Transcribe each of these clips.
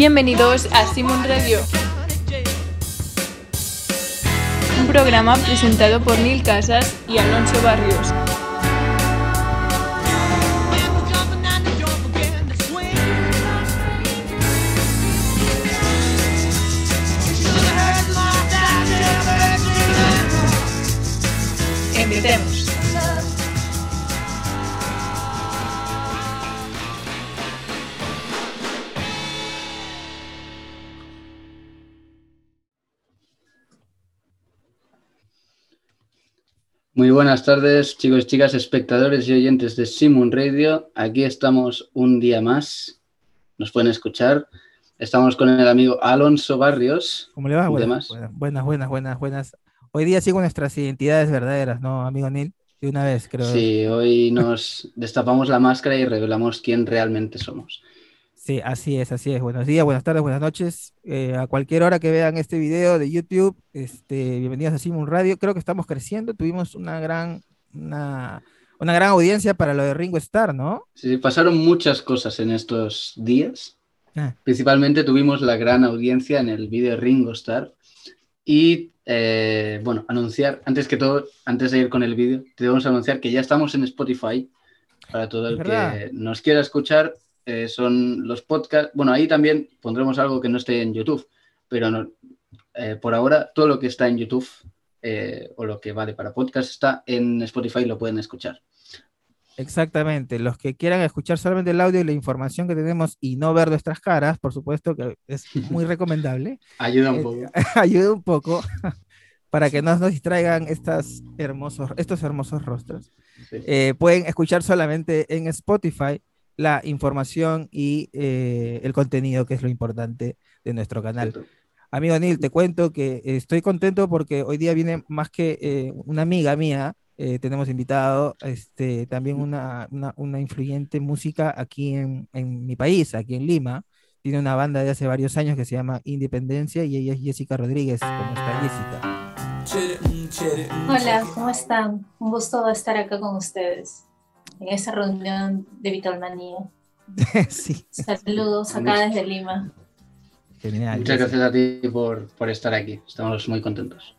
Bienvenidos a Simon Radio, un programa presentado por Neil Casas y Alonso Barrios. Muy buenas tardes, chicos y chicas, espectadores y oyentes de Simon Radio. Aquí estamos un día más. Nos pueden escuchar. Estamos con el amigo Alonso Barrios. ¿Cómo le va? Buenas, buenas, buenas, buenas, buenas, buenas. Hoy día sigo nuestras identidades verdaderas, ¿no, amigo Neil? De una vez, creo. Sí, hoy nos destapamos la máscara y revelamos quién realmente somos. Sí, así es, así es. Buenos días, buenas tardes, buenas noches. Eh, a cualquier hora que vean este video de YouTube, este, bienvenidos a Simon Radio. Creo que estamos creciendo. Tuvimos una gran, una, una gran audiencia para lo de Ringo Starr, ¿no? Sí, pasaron muchas cosas en estos días. Ah, Principalmente tuvimos la gran audiencia en el vídeo Ringo Starr. Y eh, bueno, anunciar, antes que todo, antes de ir con el vídeo, te debemos anunciar que ya estamos en Spotify. Para todo el verdad. que nos quiera escuchar, eh, son los podcasts. Bueno, ahí también pondremos algo que no esté en YouTube, pero no- eh, por ahora todo lo que está en YouTube eh, o lo que vale para podcast está en Spotify, lo pueden escuchar. exactamente. Los que quieran escuchar solamente el audio y la información que tenemos y no ver nuestras caras, por supuesto que es muy recomendable. Ayuda un poco. ayude un poco para que no nos distraigan estas hermosos, estos hermosos rostros. Sí. Eh, pueden escuchar solamente en Spotify la información y eh, el contenido, que es lo importante de nuestro canal. Cierto. Amigo Neil, te cuento que estoy contento porque hoy día viene más que eh, una amiga mía, eh, tenemos invitado este, también una, una, una influyente música aquí en, en mi país, aquí en Lima. Tiene una banda de hace varios años que se llama Independencia y ella es Jessica Rodríguez. ¿Cómo está Jessica? Hola, ¿cómo están? Un gusto estar acá con ustedes en esta reunión de Vitalmanía. sí, Saludos acá desde Lima. genial. Muchas gracias a ti por, por estar aquí. Estamos muy contentos.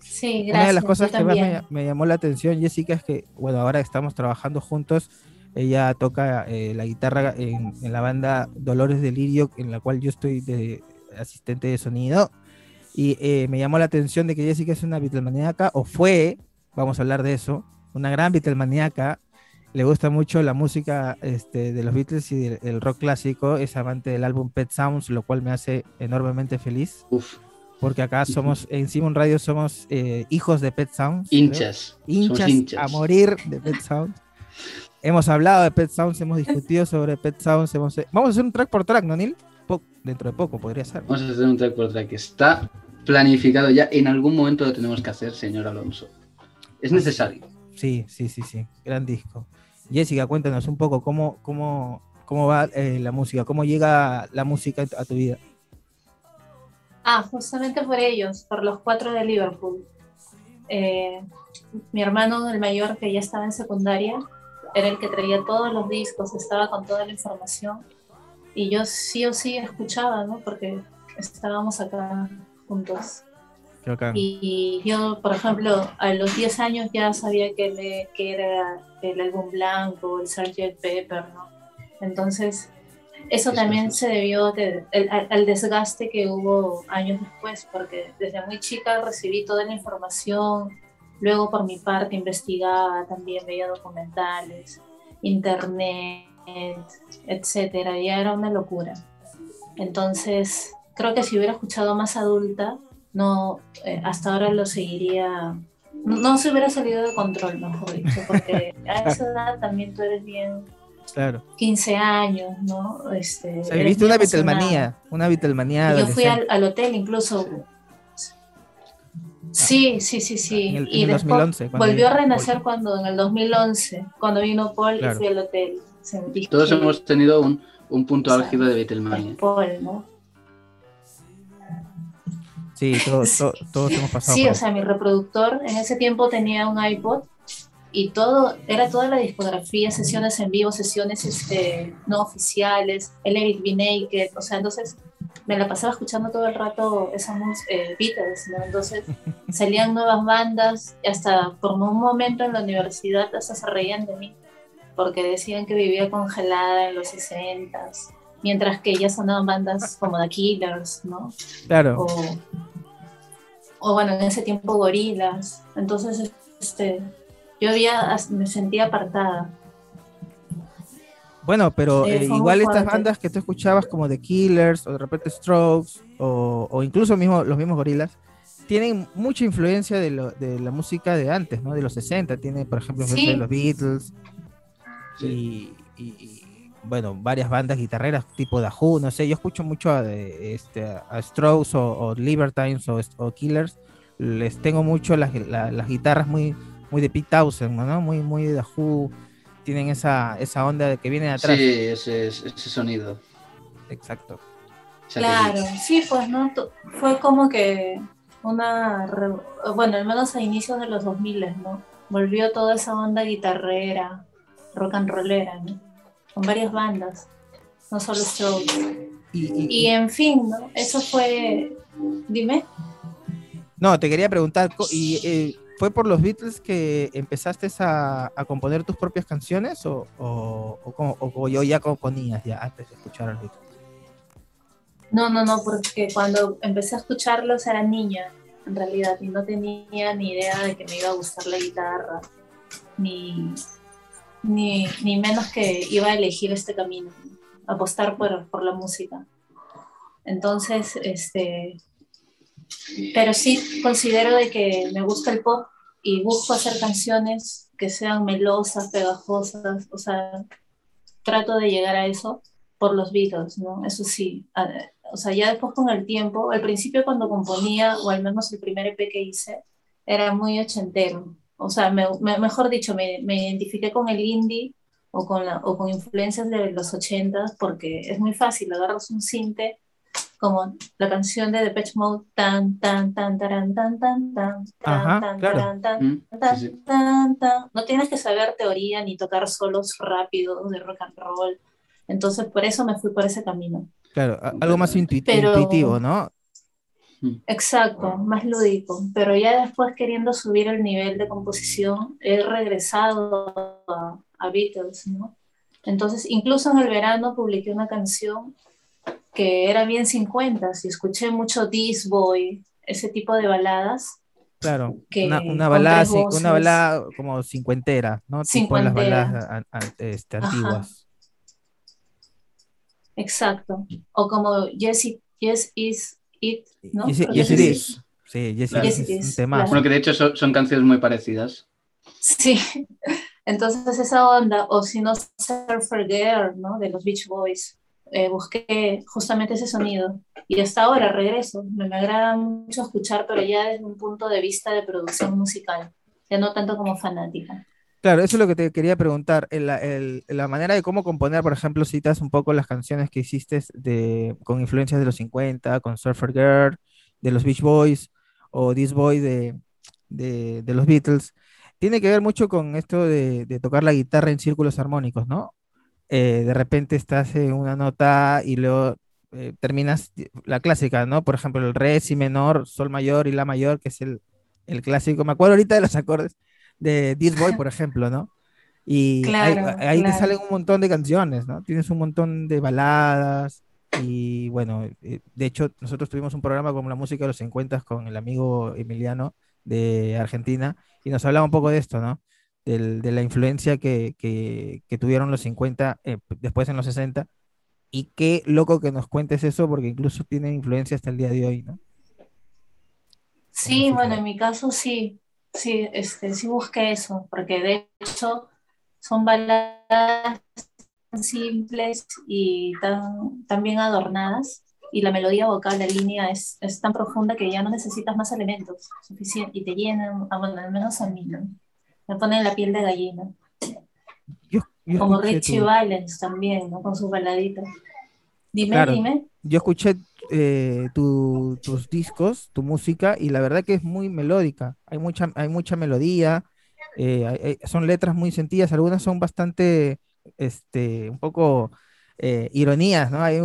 Sí, gracias. Una de las cosas que más me, me llamó la atención, Jessica, es que, bueno, ahora estamos trabajando juntos. Ella toca eh, la guitarra en, en la banda Dolores Delirio, en la cual yo estoy de asistente de sonido. Y eh, me llamó la atención de que Jessica es una Beatlemaníaca, o fue, vamos a hablar de eso, una gran Beatlemaníaca. Le gusta mucho la música este, de los Beatles y el rock clásico. Es amante del álbum Pet Sounds, lo cual me hace enormemente feliz. Uf, Porque acá somos, en Simon Radio somos eh, hijos de Pet Sounds. hinchas. Hinchas, hinchas. a morir de Pet Sounds. hemos hablado de Pet Sounds, hemos discutido sobre Pet Sounds. Hemos, vamos a hacer un track por track, ¿no, Neil? Po- dentro de poco podría ser. Vamos a hacer un track por track. Está planificado ya. En algún momento lo tenemos que hacer, señor Alonso. Es necesario. Sí, sí, sí, sí. Gran disco. Jessica, cuéntanos un poco cómo, cómo, cómo va eh, la música, cómo llega la música a tu vida. Ah, justamente por ellos, por los cuatro de Liverpool. Eh, mi hermano, el mayor, que ya estaba en secundaria, era el que traía todos los discos, estaba con toda la información. Y yo sí o sí escuchaba, ¿no? Porque estábamos acá juntos. Qué bacán. Y yo, por ejemplo, a los 10 años ya sabía que, le- que era el álbum blanco, el Sgt. Pepper, ¿no? Entonces, eso también se debió el- al desgaste que hubo años después, porque desde muy chica recibí toda la información, luego por mi parte investigaba, también veía documentales, internet, etcétera, ya era una locura. Entonces, creo que si hubiera escuchado más adulta, no, eh, hasta ahora lo seguiría, no, no se hubiera salido de control, mejor dicho, porque a esa edad también tú eres bien, Claro. 15 años, ¿no? Este, O sea, una. Beatlemanía, una Beatlemanía. Yo fui al, al hotel incluso. Sí, sí, sí, sí. En el- y en el después 2011, cuando volvió a renacer Paul. cuando en el 2011, cuando vino Paul Claro. y fui al hotel. Sentí Todos que- hemos tenido un, un punto álgido de Beatlemania. Paul, ¿no? Sí, todos, to- todos hemos pasado Sí, por o sea, mi reproductor en ese tiempo tenía un iPod y todo, era toda la discografía, sesiones en vivo, sesiones este, no oficiales, el Eric B. Naked, o sea, entonces me la pasaba escuchando todo el rato esas eh, Beatles, ¿no? Entonces salían nuevas bandas, y hasta por un momento en la universidad hasta se reían de mí, porque decían que vivía congelada en los 60 mientras que ya sonaban bandas como The Killers, ¿no? Claro. O, o bueno, en ese tiempo Gorilas. Entonces, este, yo había, me sentía apartada. Bueno, pero eh, igual estas bandas que tú escuchabas como The Killers o de repente Strokes o, incluso mismo, los mismos gorilas tienen mucha influencia de, lo, de, la música de antes, ¿no? De los 60, tiene por ejemplo influencia de los Beatles y, bueno, varias bandas guitarreras tipo Who, no sé, yo escucho mucho a, este, a Strokes o, Libertines o, Killers, les tengo mucho las, las guitarras muy muy de Pete Townsend, ¿no? Muy, muy de Who, tienen esa, esa onda de que viene de atrás. Sí, ese, ese sonido. Exacto. Claro, sí, pues, ¿no? Fue como que una, bueno, al menos a inicios de los 2000, ¿no? Volvió toda esa onda guitarrera, rock and rollera, ¿no? Con varias bandas, no solo Strokes. Y, en fin, ¿no? Eso fue, dime. No, te quería preguntar, y eh, ¿Fue por los Beatles que empezaste a, componer tus propias canciones o, o, yo ya componías ya antes de escuchar a los Beatles? No, no, no, porque cuando empecé a escucharlos era niña, en realidad, y no tenía ni idea de que me iba a gustar la guitarra, ni, ni, ni menos que iba a elegir este camino, apostar por, por la música. Entonces, este, pero sí considero de que me gusta el pop y busco hacer canciones que sean melosas, pegajosas, o sea, trato de llegar a eso por los Beatles, ¿no? Eso sí, o sea, ya después con el tiempo, al principio cuando componía, o al menos el primer EP que hice, era muy ochentero, o sea, me, me, mejor dicho, me, me, identifiqué con el indie o con, la, o con influencias de los 80 porque es muy fácil, agarras un cinte como la canción de Depeche Mode tan tan tan tan tan tan tan Ajá, tan claro. tan mm, tan tan sí, sí. tan tan. No tienes que saber teoría ni tocar solos rápidos de rock and roll. Entonces por eso me fui por ese camino. Claro algo más Pero... intuitivo no Exacto, más lúdico. Pero ya después, queriendo subir el nivel de composición, he regresado a, a Beatles, ¿no? Entonces, incluso en el verano publiqué una canción que era bien 50, si escuché mucho This Boy, ese tipo de baladas. Claro, una, balada, una balada como cincuentera, ¿no? Tipo las baladas este, antiguas. Exacto. O como Yes, yes Is It, ¿no? Yes, yes It Is. Sí, Yes, It Is. Un tema. Bueno, que de hecho son, son canciones muy parecidas. Sí, entonces esa onda, o si no, Surfer Girl, ¿no? De los Beach Boys. Eh, busqué justamente ese sonido y hasta ahora regreso. Me, agrada mucho escuchar, pero ya desde un punto de vista de producción musical, ya no tanto como fanática. Claro, eso es lo que te quería preguntar. la manera de cómo componer, por ejemplo, citas un poco las canciones que hiciste de, con influencias de los 50, con Surfer Girl, de los Beach Boys o This Boy de, de, de los Beatles. Tiene que ver mucho con esto de, de, tocar la guitarra en círculos armónicos, ¿no? Eh, de repente estás en una nota y luego eh, terminas la clásica, ¿no? Por ejemplo, el re, si menor, sol mayor y la mayor, que es el, el clásico. Me acuerdo ahorita de los acordes de This Boy, por ejemplo, ¿no? Y ahí, te salen un montón de canciones, ¿no? Tienes un montón de baladas. Y bueno, eh, de hecho, nosotros tuvimos un programa con la música de los 50 con el amigo Emiliano de Argentina y nos hablaba un poco de esto, ¿no? de la influencia que, tuvieron los 50, eh, después en los 60. Y qué loco que nos cuentes eso, porque incluso tiene influencia hasta el día de hoy, ¿no? Sí, bueno, en mi caso sí, sí, este, sí busqué eso, porque de hecho son baladas tan simples y tan, tan bien adornadas, y la melodía vocal, la línea es, es tan profunda que ya no necesitas más elementos suficientes y te llenan, ah, bueno, al menos a mí, ¿no? me pone la piel de gallina. Como Richie Valens también, ¿no? Con sus baladitas. Dime, dime. Yo escuché eh, tus discos, tu música, y la verdad que es muy melódica. Hay mucha, hay mucha melodía Eh, son letras muy sentidas, algunas son bastante, este, un poco eh, ironías, ¿no? Hay,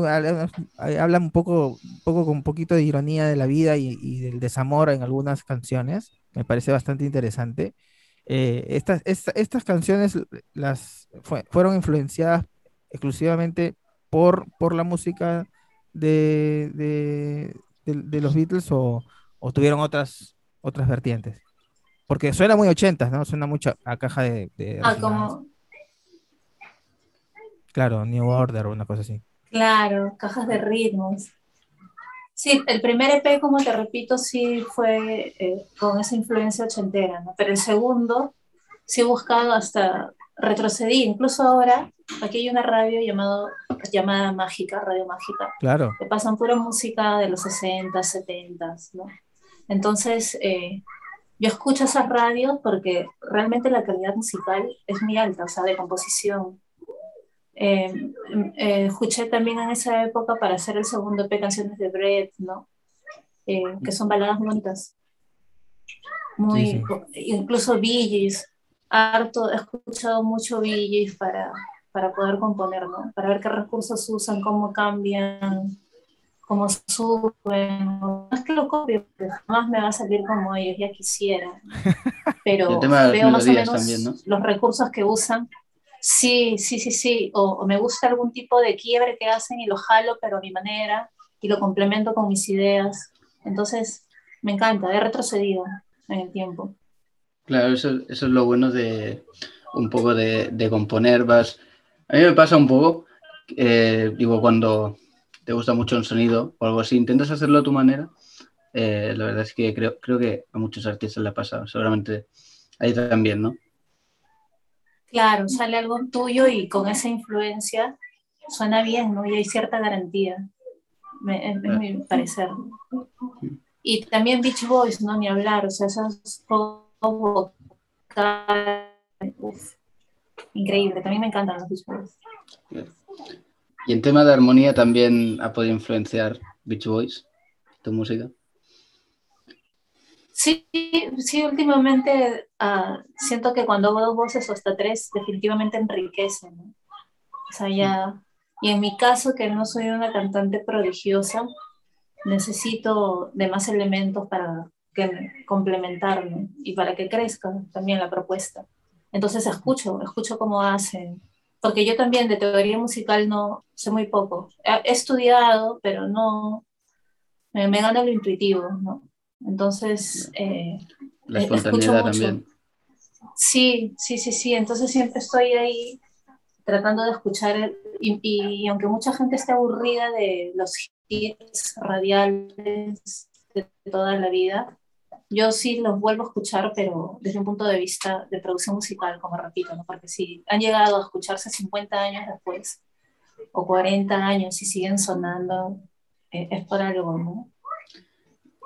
hablan un poco, un poco con un poquito de ironía de la vida y, del desamor en algunas canciones. Me parece bastante interesante. Eh, estas, estas canciones las fueron influenciadas exclusivamente por, por la música de, de, los Beatles o, tuvieron otras, otras vertientes? Porque suena muy ochentas, ¿no? Suena mucho a caja de... ah, como... Claro, New Order o una cosa así. Claro, cajas de ritmos. Sí, el primer EP, como te repito, sí fue eh, con esa influencia ochentera, ¿no? Pero el segundo sí he buscado hasta retrocedí, incluso ahora, aquí hay una radio llamado, llamada Mágica, Radio Mágica. Claro. Que pasan pura música de los 60, 70, ¿no? Entonces, eh, yo escucho esas radios porque realmente la calidad musical es muy alta, o sea, de composición. Eh, eh, escuché también en esa época para hacer el segundo EP canciones de Brett, ¿no? que son baladas bonitas. Muy, incluso Billys harto, he escuchado mucho VJs para, para poder componer, ¿no? Para ver qué recursos usan, cómo cambian, cómo suben. No es que lo copie, porque jamás me va a salir como ellos, ya quisiera. Pero veo más o menos los recursos que usan. Sí, sí, sí, sí. O, me gusta algún tipo de quiebre que hacen y lo jalo, pero a mi manera, y lo complemento con mis ideas. Entonces, me encanta, he retrocedido en el tiempo. Claro, eso, es lo bueno de un poco de, componer. Vas... A mí me pasa un poco, eh, digo, cuando te gusta mucho un sonido o algo así, intentas hacerlo a tu manera. Eh, la verdad es que creo, creo que a muchos artistas le ha pasado, seguramente ahí también, ¿no? Claro, sale algo tuyo y con esa influencia suena bien, ¿no? Y hay cierta garantía, es mi parecer. Y también Beach Boys, ¿no? Ni hablar, o sea, esos increíble, también me encantan los Beach Boys. Y en tema de armonía también ha podido influenciar Beach Boys, tu música. Sí, sí, últimamente uh, siento que cuando hago dos voces o hasta tres, definitivamente enriquecen. ¿no? O sea, ya, y en mi caso, que no soy una cantante prodigiosa, necesito de más elementos para que complementarme y para que crezca también la propuesta. Entonces escucho, escucho cómo hacen, porque yo también de teoría musical no sé muy poco. He, estudiado, pero no, me, me, gana lo intuitivo, ¿no? Entonces, eh, la espontaneidad también. Sí, sí, sí, sí. Entonces siempre estoy ahí tratando de escuchar y, y, aunque mucha gente esté aburrida de los hits radiales de toda la vida, yo sí los vuelvo a escuchar, pero desde un punto de vista de producción musical, como repito, ¿no? porque si han llegado a escucharse 50 años después o 40 años y siguen sonando, eh, es por algo, ¿no?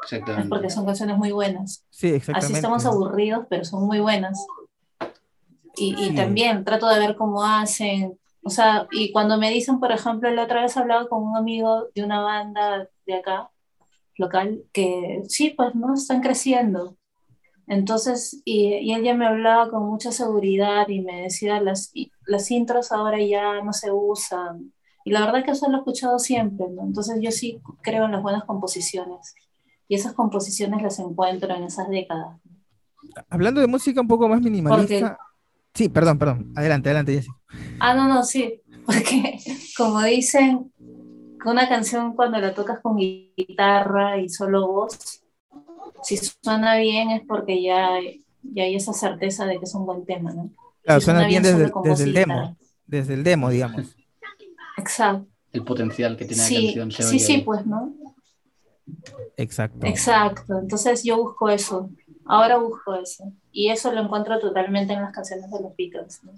Exactamente. Es porque son canciones muy buenas. Sí, exactamente. Así estamos aburridos, pero son muy buenas. Y, y también trato de ver cómo hacen, o sea, y cuando me dicen, por ejemplo, la otra vez hablaba con un amigo de una banda de acá, local que sí, pues no están creciendo. Entonces, y, y, ella me hablaba con mucha seguridad y me decía, las, las intros ahora ya no se usan. Y la verdad que eso lo he escuchado siempre, ¿no? Entonces yo sí creo en las buenas composiciones. Y esas composiciones las encuentro en esas décadas. Hablando de música un poco más minimalista. Sí, perdón, perdón. Adelante, adelante, Jessy. Ah, no, no, sí. Porque como dicen, una canción cuando la tocas con guitarra y solo voz, si suena bien es porque ya, ya hay esa certeza de que es un buen tema, ¿no? Claro, suena, bien, desde, el demo, desde el demo, digamos. Exacto. El potencial que tiene la canción. Se sí, sí, pues, ¿no? Exacto. Exacto. Entonces yo busco eso. Ahora busco eso. Y eso lo encuentro totalmente en las canciones de los Beatles. ¿no?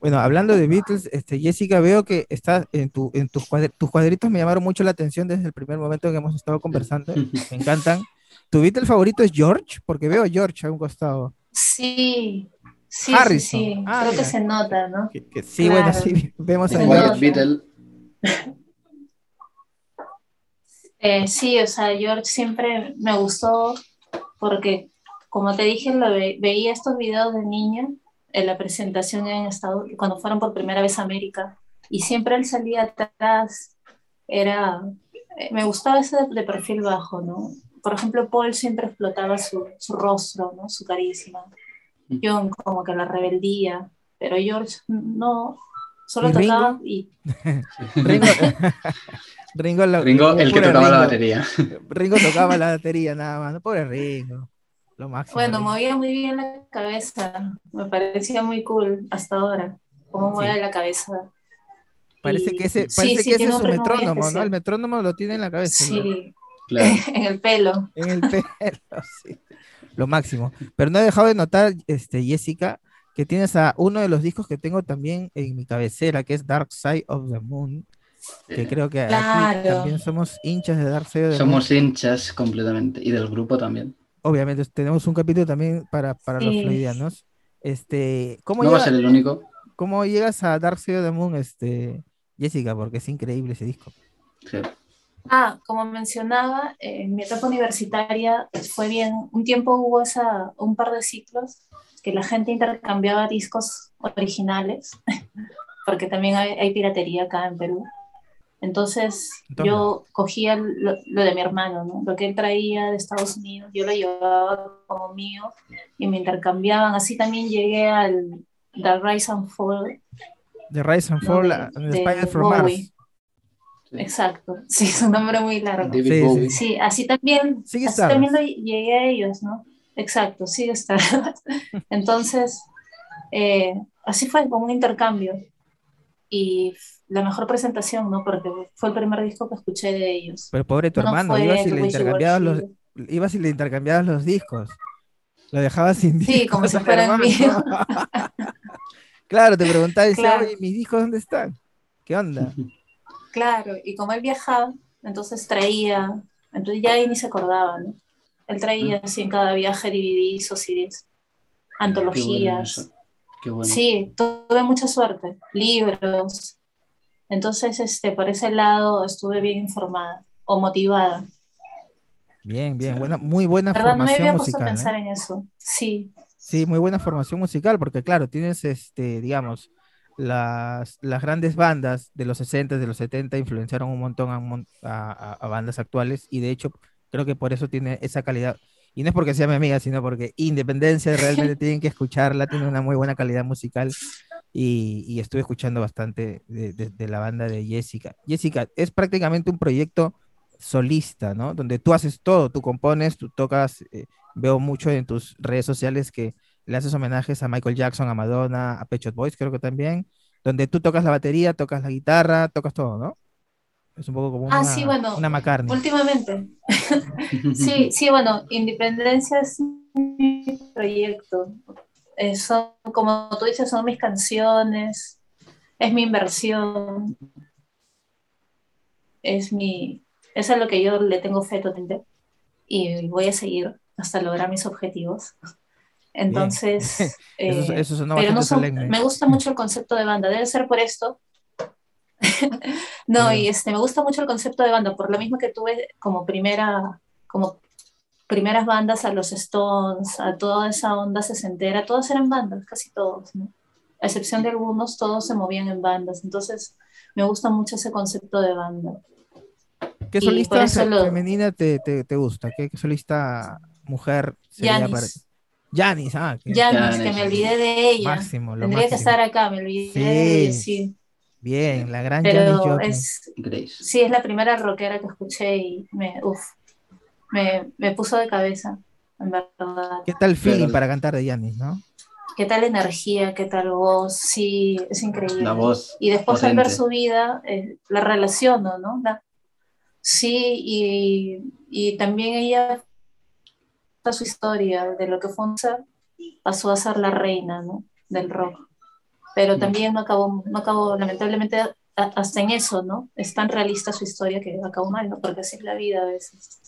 Bueno, hablando de Beatles, este, Jessica, veo que está en, tu, en tus, tus cuadritos me llamaron mucho la atención desde el primer momento que hemos estado conversando. me encantan. ¿Tu Beatle favorito es George? Porque veo a George a un costado. Sí, sí, Harrison. sí, ah, Creo que se nota, ¿no? sí, bueno, sí, vemos a Beatle. Eh, sí, o sea, George siempre me gustó porque como te dije, lo ve- veía estos videos de niña en la presentación en Estados cuando fueron por primera vez a América, y siempre él salía atrás, era, eh, me gustaba ese de, de perfil bajo, ¿no? Por ejemplo, Paul siempre explotaba su, su rostro, ¿no? Su carisma. John como que la rebeldía, pero George no, solo ¿Y Ringo? tocaba y Ringo, Ringo, lo- Ringo, el que tocaba la Ringo. batería. Ringo tocaba la batería nada más, pobre Ringo. Lo máximo. Bueno, Ringo. movía muy bien la cabeza, me parecía muy cool hasta ahora, cómo mueve la cabeza. Parece Y- que ese, parece sí, que ese es su metrónomo, ¿no? El metrónomo lo tiene en la cabeza. ¿no? Sí, Claro. en el pelo. En el pelo, sí. Lo máximo. Pero no he dejado de notar, este, Jessica, que tienes a uno de los discos que tengo también en mi cabecera, que es Dark Side of the Moon, que Eh, creo que aquí también somos hinchas de Dark Side of the Somos Moon. hinchas completamente. Y del grupo también. Obviamente, tenemos un capítulo también para, para los Sí. freudianos. Este, ¿cómo, No va a ser el único. cómo llegas a Dark Side of the Moon, este, Jessica? Porque es increíble ese disco. Sí. Ah, como mencionaba, eh, en mi etapa universitaria fue bien, un tiempo hubo esa, un par de ciclos que la gente intercambiaba discos originales, porque también hay, hay piratería acá en Perú. Entonces En yo cogía lo, lo de mi hermano, ¿no? lo que él traía de Estados Unidos, yo lo llevaba como mío y me intercambiaban. Así también llegué al The Rise and Fall The Rise and No, Fall de- and the de Spider from Bowie. Mars. Exacto, sí, es un nombre muy largo. David Sí, sí. Bowie. Sí, así también, Sigue así también lo llegué a ellos, ¿no? Exacto, sigue Stardust. Entonces, eh, así fue, como un intercambio. Y la mejor presentación, ¿no? Porque fue el primer disco que escuché de ellos. Pero pobre tu No hermano, ibas y le intercambiabas los, ibas y le intercambiabas los discos. Lo dejabas sin Sí, discos como si fueran míos. claro, te preguntaba y decía, Claro. ¿mis discos dónde están? ¿Qué onda? Claro, y como él viajaba, entonces traía, entonces ya ahí ni se acordaba, ¿no? Él traía así en cada viaje DVDs o CDs, Qué bueno antologías. Eso. Qué bueno. Sí, tuve mucha suerte, libros. Entonces, este, por ese lado estuve bien informada o motivada. Bien, bien, buena, muy buena ¿Verdad? No me formación había puesto a musical. ¿eh? pensar en eso. Sí, Sí, muy buena formación musical, porque claro, tienes este, digamos, las, las grandes bandas de los 60, de los 70 influenciaron un montón a- a bandas actuales, y de hecho creo que por eso tiene esa calidad. Y no es porque sea mi amiga, sino porque Independencia realmente tienen que escucharla, tiene una muy buena calidad musical. Y, y estuve escuchando bastante de, de- de la banda de Jessica. Jessica, es prácticamente un proyecto solista, ¿no? Donde tú haces todo, tú compones, tú tocas, eh, veo mucho en tus redes sociales que le haces homenajes a Michael Jackson, a Madonna, a Pet Boys, creo que también, donde tú tocas la batería, tocas la guitarra, tocas todo, ¿no? Es un poco como una, Ah, sí, bueno, una McCartney. últimamente. Sí, sí, bueno, Independencia es mi proyecto. Eh, son, como tú dices, son mis canciones, es mi inversión, es mi, es a lo que yo le tengo fe totalmente y voy a seguir hasta lograr mis objetivos. Entonces, Eso, eh, eso sonó pero no son- me gusta mucho el concepto de banda, debe ser por esto. no, y este, me gusta mucho el concepto de banda, por lo mismo que tuve como primera, como primeras bandas a los Stones, a toda esa onda sesentera, todos eran bandas, casi todos, ¿no? A excepción de algunos, todos se movían en bandas, entonces me gusta mucho ese concepto de banda. ¿Qué y solista lo- femenina te, te, te gusta? ¿Qué, qué solista mujer sería Janis. para Janis, ah, Janis, que me olvidé de ella. máximo, lo Tendría que estar acá, me olvidé de ella, Sí. Bien, la gran Janis Pero Joplin. es, Grace. Sí, es la primera rockera que escuché y me, uf, me, me puso de cabeza, en verdad. ¿Qué tal feeling Pero- para cantar de Janis, no? ¿Qué tal energía? ¿Qué tal voz? Sí, es increíble. La voz. Y después al ver su vida, eh, la relaciono, ¿no? La- sí, y, y también ella, toda su historia de lo que fue un ser, pasó a ser la reina, ¿no? Del rock. Pero también no acabó, no acabó, lamentablemente, hasta en eso, ¿no? Es tan realista su historia que acabó mal, ¿no? Porque así es la vida a veces.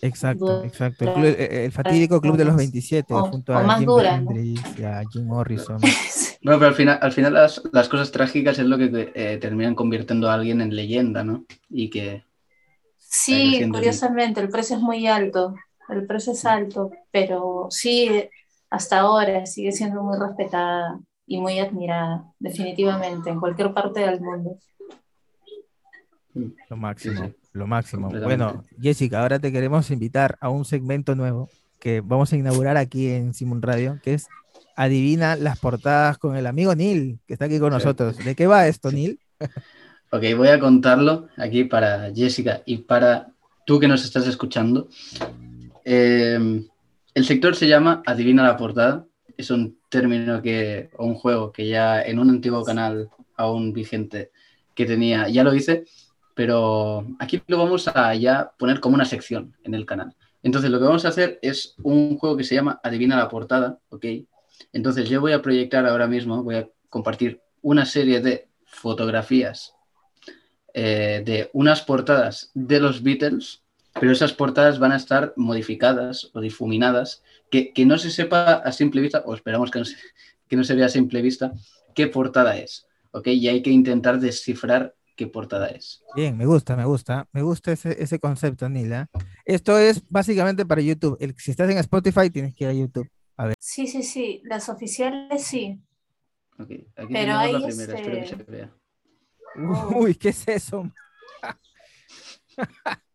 Exacto, Dura. exacto. El, club- el- fatídico Club de los 27, O- junto o a más Jim dura, ¿no? Hendrix y a Jim Morrison. Bueno, pero al final, al final las, las cosas trágicas es lo que eh, terminan convirtiendo a alguien en leyenda, ¿no? Y que Sí, curiosamente, el precio es muy alto. el precio es alto, pero sí, hasta ahora sigue siendo muy respetada y muy admirada, definitivamente, en cualquier parte del mundo. Lo máximo, lo máximo. Bueno, Jessica, ahora te queremos invitar a un segmento nuevo que vamos a inaugurar aquí en Simon Radio, que es Adivina las portadas con el amigo Neil, que está aquí con nosotros. ¿De qué va esto, Neil? Ok, voy a contarlo aquí para Jessica y para tú que nos estás escuchando. Eh, el sector se llama Adivina la portada. Es un término que, o un juego que ya en un antiguo canal aún vigente que tenía, ya lo hice, pero aquí lo vamos a ya poner como una sección en el canal. Entonces lo que vamos a hacer es un juego que se llama Adivina la portada, ¿ok? Entonces yo voy a proyectar ahora mismo, voy a compartir una serie de fotografías eh, de unas portadas de los Beatles, pero esas portadas van a estar modificadas o difuminadas, que, que no se sepa a simple vista, o esperamos que no se, que no se vea a simple vista, qué portada es, ¿ok? Y hay que intentar descifrar qué portada es. Bien, me gusta, me gusta. Me gusta ese, ese concepto, Neil. ¿ah? Esto es básicamente para YouTube. El- si estás en Spotify, tienes que ir a YouTube. Sí, sí, sí, las oficiales sí. Ok, Aquí Pero tenemos hay la primera, espero que este- se vea. Uy, ¿qué es eso?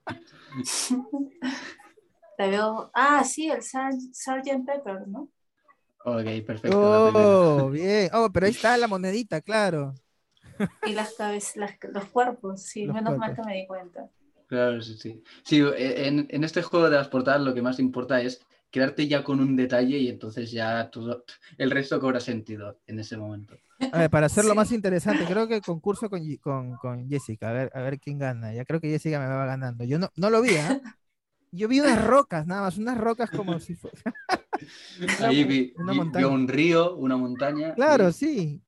Te veo. Ah, sí, el Sar- Sgt. Pepper, ¿no? Ok, perfecto. la. Oh, bien. Oh, pero ahí está la monedita, claro. Y las cabezas, las- los cuerpos, sí, Los menos mal que me di cuenta. Claro, sí, sí. Sí, eh, en, en este juego de las portadas lo que más importa es quedarte ya con un detalle y entonces ya todo, el resto cobra sentido en ese momento. A ver, para hacerlo Sí. más interesante, creo que el concurso con, con, con Jessica, a ver, a ver quién gana. Ya creo que Jessica me va ganando. Yo no, no lo vi, ¿ah? Yo vi unas rocas, nada más, unas rocas como si fuera. Ahí vi, una vi- vi montaña. un río, una montaña. Claro, y- sí.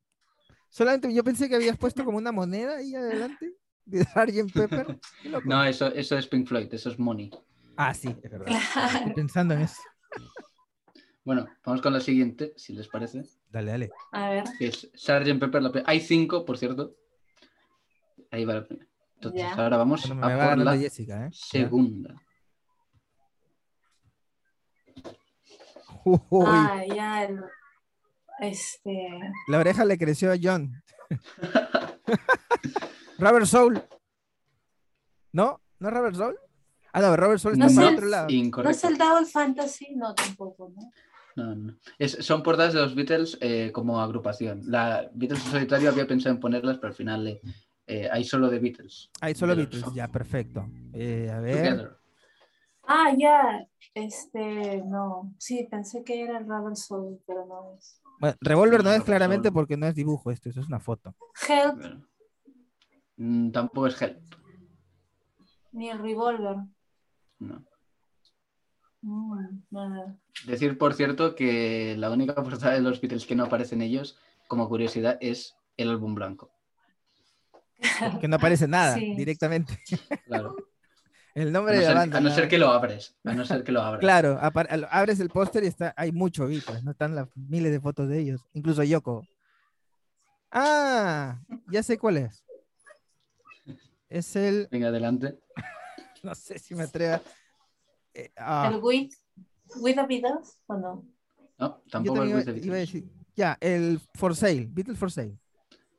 Solamente yo pensé que habías puesto como una moneda ahí adelante de Sgt. Pepper. No, eso, eso es Pink Floyd, eso es Money. Ah, sí, es verdad. Estoy pensando en eso. Bueno, vamos con la siguiente, si les parece. Dale, dale. A ver, Que es Sgt. Pepper. la Hay cinco, por cierto. Ahí va la primera. Entonces, Ya. ahora vamos Bueno, a por la Jessica, ¿eh? Segunda. Uy, ah, ya, el- este, la oreja le creció a John. Robert Soul. ¿No? ¿No es Robert Soul? Ah, no, Robert Soul No está por el- otro lado. ¿no es el Double Fantasy? No, tampoco, ¿no? No, no. Es- son portadas de los Beatles eh, como agrupación. La Beatles en solitario había pensado en ponerlas, pero al final eh, eh, hay solo de Beatles. Hay solo de los- Beatles, ya, perfecto. Eh, a ver. Together. Ah, ya, este, no, sí, pensé que era el Rubber Soul, pero no es. Bueno, Revolver no No, es claramente Soul. porque no es dibujo esto, eso es una foto. Help, Bueno. Mm, tampoco es Help. ni el Revolver. No. Mm, nada. Decir, por cierto, que la única portada de los Beatles que no aparecen ellos, como curiosidad, es el álbum blanco. Que no aparece nada Sí. directamente. Claro. El A nombre no, de la ser, banda. a no ser que lo abres. A no ser que lo abras. Claro, abres el póster y está, hay mucho Beatles, no están las miles de fotos de ellos, incluso Yoko. Ah, ya sé cuál es. Es el, Venga, adelante. no sé si me atrevo. eh, ah, ¿El With, with the Beatles o no? No, tampoco iba, With the iba a Beatles. decir, ya, el For Sale, Beatles For Sale.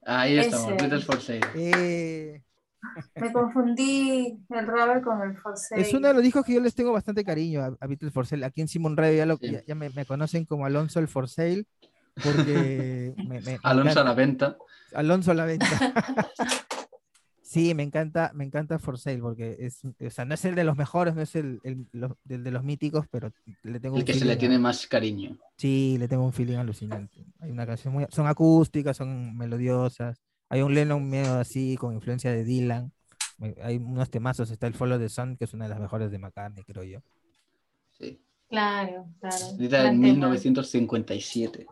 Ahí estamos. Beatles for Sale. Eh, Me confundí el Rubber con el Forsage. es uno de los discos que yo les tengo bastante cariño a, a Beatles For Sale. Aquí en Simon Radio ya, lo- Sí. ya- ya me, me conocen como Alonso el For Sale, porque me- me- Alonso a la venta. Alonso a la venta. Sí, me encanta, me encanta For Sale porque es, o sea, no es el de los mejores, no es el, el- los- del de los míticos, pero le tengo El un que se le feeling tiene más cariño. Sí, le tengo un feeling alucinante. Hay una canción muy, son acústicas, son melodiosas. Hay un Lennon medio así con influencia de Dylan. Hay unos temazos, está el Follow the Sun, que es una de las mejores de McCartney, creo yo. Sí. Claro, claro. En tema. 1957.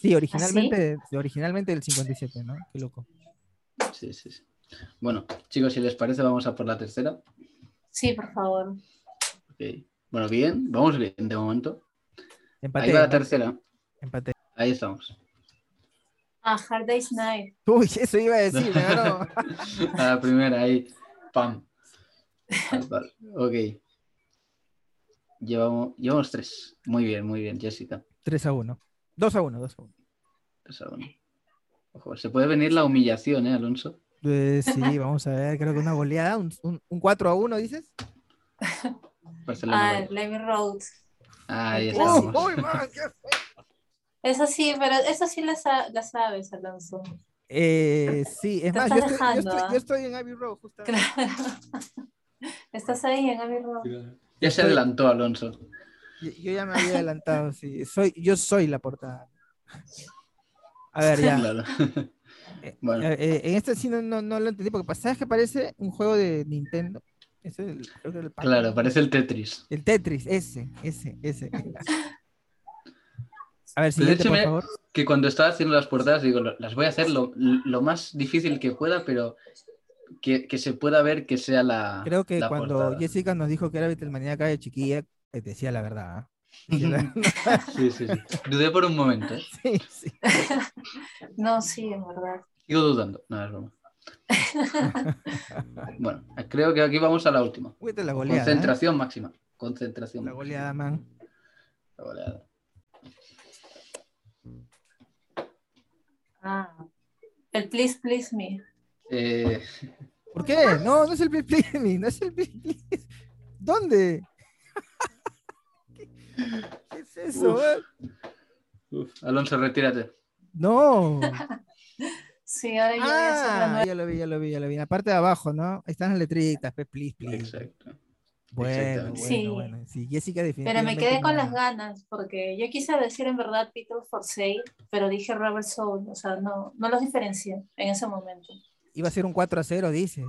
Sí, originalmente, originalmente del 57, ¿no? Qué loco. Sí, sí, sí. Bueno, chicos, si les parece, vamos a por la tercera. Sí, por favor. Ok. Bueno, bien, vamos bien de momento. Empaté, Ahí va la tercera. empaté. Ahí estamos. Ah, Hard Day's Night. Uy, eso iba a decir, ganó. A la primera, ahí. Pam. Ok. Llevamos, llevamos tres. Muy bien, muy bien, Jessica. 3 a 1. 2 a 1, 2 a 1. Tres a uno. Ojo, se puede venir la humillación, ¿eh, Alonso? Pues sí, vamos a ver, creo que una goleada, un, un, un 4 a 1, dices. Ah, Levy Road. Ahí estamos. uy, man, qué. Eso sí, pero eso sí la, sa- la sabes, Alonso. Eh, sí, es más, yo estás estoy, yo, dejando, estoy, ¿ah? yo estoy en Abbey Road, justamente. Claro. Estás ahí en Abbey Road. Ya se adelantó Alonso. Yo, yo ya me había adelantado, sí. Soy, yo soy la portada. A ver, ya. Claro. Eh, Bueno. eh, en este sí no, no, no lo entendí, porque ¿sabes que parece un juego de Nintendo? Ese es el, creo que el Pac-Man. Claro, parece el Tetris. El Tetris, ese, ese, ese. A ver, De siguiente, hecho, por me- favor. Que cuando estaba haciendo las portadas, digo, lo- las voy a hacer lo, lo más difícil que pueda, pero que, que se pueda ver que sea la. Creo que la cuando portada. Jessica nos dijo que era Beatlemaníaca de chiquilla, eh, decía la verdad. ¿ah? Sí, sí, sí. Dudé por un momento. ¿eh? Sí, sí. No, sí, en verdad. Sigo dudando. No, es broma. Bueno, creo que aquí vamos a la última. La goleada. ¿eh? Concentración máxima. Concentración La máxima. goleada, man. La goleada. Ah. El Please Please Me. Eh, ¿Por qué? No, no es el Please Please Me, no es el Please Please. ¿Dónde? ¿Qué, qué es eso? Uf. uf, Alonso, retírate. No. Sí, ahora yo voy a hacer la Ah, ya lo vi, ya lo vi, ya lo vi. En la parte de abajo, ¿no? Ahí están las letritas, pues, please, please. Exacto. Bueno, Sí. bueno. Sí, Jessica Pero me quedé con no- las ganas, porque yo quise decir en verdad Peter for Sale, pero dije Robert Soul, o sea, no, no los diferencié en ese momento. Iba a ser un 4 a 0, dices.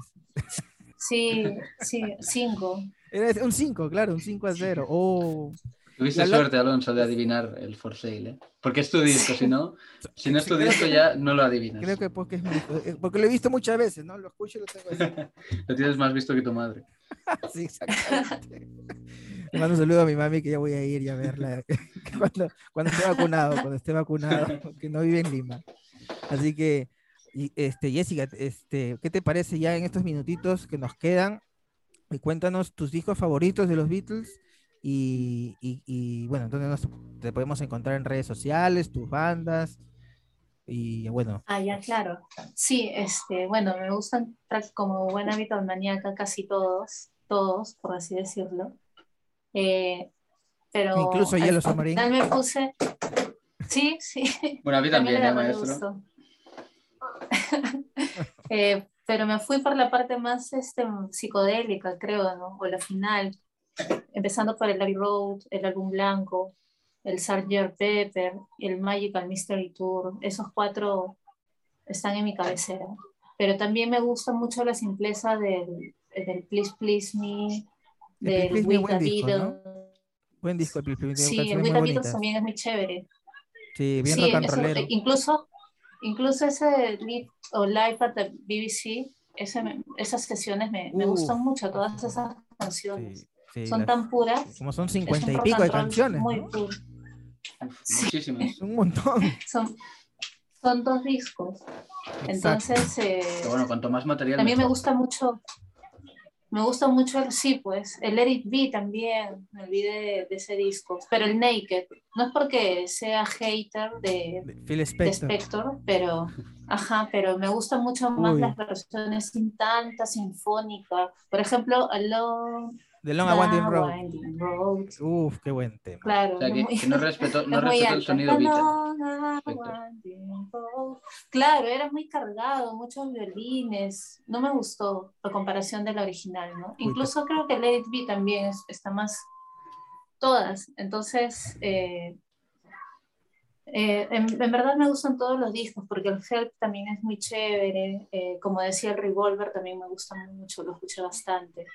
Sí, sí, cinco. Era un 5, claro, un 5 a 0. Oh. Tuviste La- la- suerte, Alonso, de adivinar el For Sale, ¿eh? Porque es tu disco, si no, si no es tu disco ya no lo adivinas. Creo que porque, es mi- eh, porque lo he visto muchas veces, ¿no? Lo escucho y lo tengo así. Lo tienes más visto que tu madre. Sí, exactamente. Le mando un saludo a mi mami que ya voy a ir y a verla cuando, cuando esté vacunado, cuando esté vacunado, que no vive en Lima. Así que, y, este, Jessica, este, ¿qué te parece ya en estos minutitos que nos quedan? Y cuéntanos tus discos favoritos de los Beatles y, y- y, bueno, entonces nos, te podemos encontrar en redes sociales, tus bandas y bueno, Ah, ya, claro. Sí, este, bueno, me gustan como buena maníaca casi todos, todos, por así decirlo. Eh, pero Incluso al Submarine. final me puse, sí, sí, Bueno, a mí también ¿eh, maestro? Eh, pero me fui por la parte más este, psicodélica, creo, ¿no? O la final, empezando por el Abbey Road, el álbum blanco, el Sgt. Pepper el Magical Mystery Tour. Esos cuatro están en mi cabecera. Pero también me gusta mucho la simpleza del, del Please Please Me, El del Please Me, With disco, ¿no? Beatles. buen disco, el Tiene Sí, el With the Beatles también es muy chévere. Sí, bien Sí, eso, incluso, incluso ese live o live at the BBC, ese me- esas sesiones me, me Uh, gustan mucho, todas esas canciones. Sí, sí, Son las- tan puras. como son es 50 un y pico de canciones, Muy ¿no? puro. Muchísimas. un montón. Son, son dos discos. Exacto. Entonces, eh, Pero bueno, cuanto más material. también me mejor. gusta mucho. Me gusta mucho el sí, pues, el Let It Be también, me olvidé de, de ese disco, pero el Naked, no es porque sea hater de, De Phil de Spector. Spector, pero, ajá, pero me gustan mucho más Uy. las versiones sin tanta sinfónica. Por ejemplo, Alone, The Long Winding Road. Winding Road. Uf, qué buen tema. Claro, O sea, que, muy- que no respetó, no respetó el sonido Beatle. Along and Spector. winding road. Claro, era muy cargado, muchos violines. No me gustó la comparación de la original, ¿no? Incluso creo que Let It Be también es- está más. Todas. Entonces, eh, eh, en, en verdad me gustan todos los discos porque el Help también es muy chévere. eh, como decía, el Revolver también me gusta mucho, lo escuché bastante.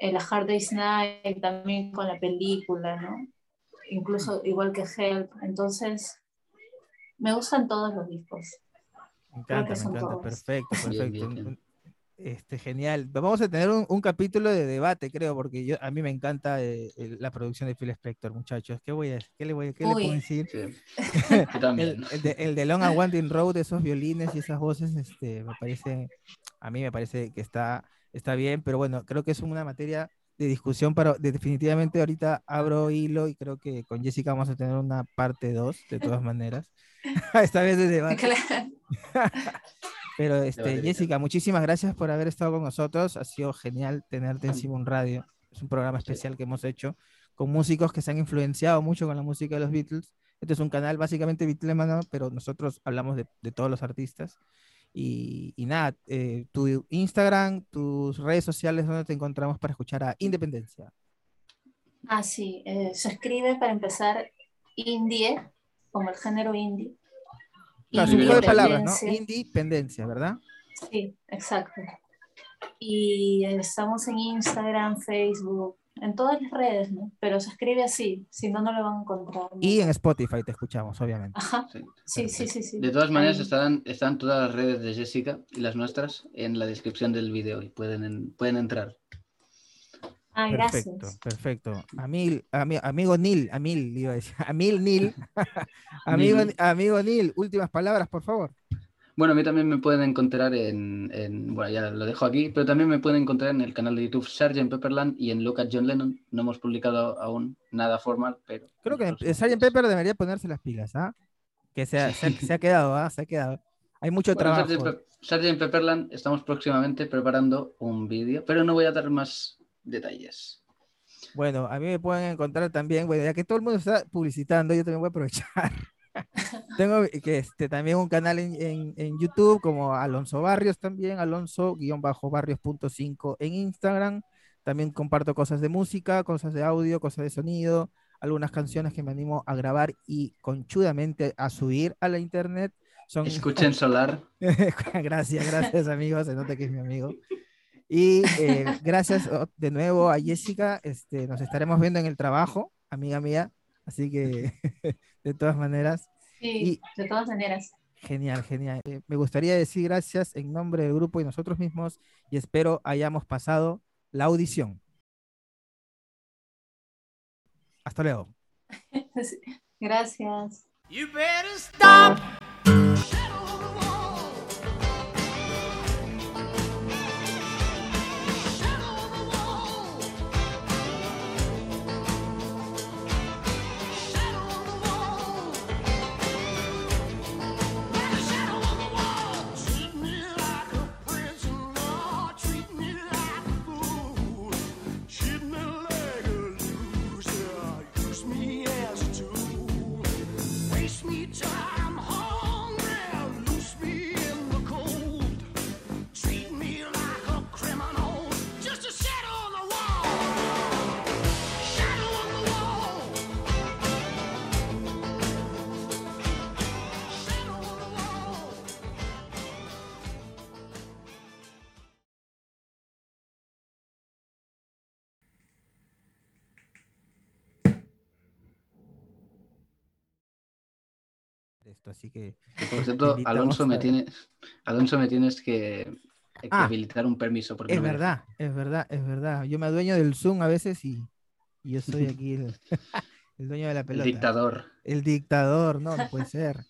El Hard Day's Night también con la película, ¿no? Incluso igual que Help. Entonces, me gustan todos los discos. Me encanta, me encanta. todos. Perfecto, perfecto. bien, bien. Este, genial. Vamos a tener un, un capítulo de debate, creo, porque yo, a mí me encanta eh, la producción de Phil Spector, muchachos. ¿Qué, voy a, qué, le, voy, a- qué le puedo decir? Sí. Yo también. El, el de, el de Long and Winding Road, esos violines y esas voces, este, me parece, a mí me parece que está, está bien, pero bueno, creo que es una materia de discusión, pero definitivamente ahorita abro hilo y creo que con Jessica vamos a tener una parte 2, de todas maneras. Esta vez de debate. pero este, Jessica, muchísimas gracias por haber estado con nosotros. Ha sido genial tenerte encima un radio. Es un programa especial que hemos hecho con músicos que se han influenciado mucho con la música de los Beatles. Este es un canal básicamente Beatlemano, pero nosotros hablamos de, de todos los artistas. Y, nada, eh, tu Instagram, tus redes sociales, ¿dónde te encontramos para escuchar a Independencia? Ah, sí, eh, se escribe para empezar indie, como el género indie. Claro, un juego de palabras, ¿no? Independencia, ¿verdad? Sí, exacto. Y estamos en Instagram, Facebook, en todas las redes, ¿no? Pero se escribe así, si no, no lo van a encontrar. Y en Spotify te escuchamos, obviamente. Ajá. Sí, sí, sí, sí, De todas maneras, están, están todas las redes de Jessica y las nuestras en la descripción del video y pueden, pueden entrar. Ah, perfecto, gracias. perfecto. Amil, amigo Nil, Amil, iba a decir. Amil Nil. amigo, amigo Nil, últimas palabras, por favor. Bueno, a mí también me pueden encontrar en, bueno, ya lo dejo aquí, pero también me pueden encontrar en el canal de YouTube Sgt. Pepperland y en Look at John Lennon. No hemos publicado aún nada formal, pero... Creo que Sgt. Pepper debería ponerse las pilas, ¿ah? Que se ha, se, ha quedado, ¿ah? Se ha quedado. Hay mucho trabajo. Sgt. Pepperland, estamos próximamente preparando un vídeo, pero no voy a dar más detalles. Bueno, a mí me pueden encontrar también, bueno, ya que todo el mundo está publicitando, yo también voy a aprovechar. Tengo que este, también un canal en, en, YouTube como Alonso Barrios también, Alonso-Barrios.5 en Instagram. También comparto cosas de música, cosas de audio, cosas de sonido, algunas canciones que me animo a grabar y conchudamente a subir a la internet. Son... Escuchen Solar. gracias, gracias amigos, se nota que es mi amigo. Y eh, gracias de nuevo a Jessica, este, nos estaremos viendo en el trabajo, amiga mía. Así que, de todas maneras. Sí, de todas maneras. Genial, genial. Eh, me gustaría decir gracias en nombre del grupo y nosotros mismos y espero hayamos pasado la audición. Hasta luego. Gracias. Esto, así que... Por cierto, Alonso me, tiene, Alonso me tienes que, ah, habilitar un permiso. Porque es verdad, es verdad, es verdad. Yo me adueño del Zoom a veces y, y yo soy aquí el, el, dueño de la pelota. El dictador. El dictador, no, no puede ser.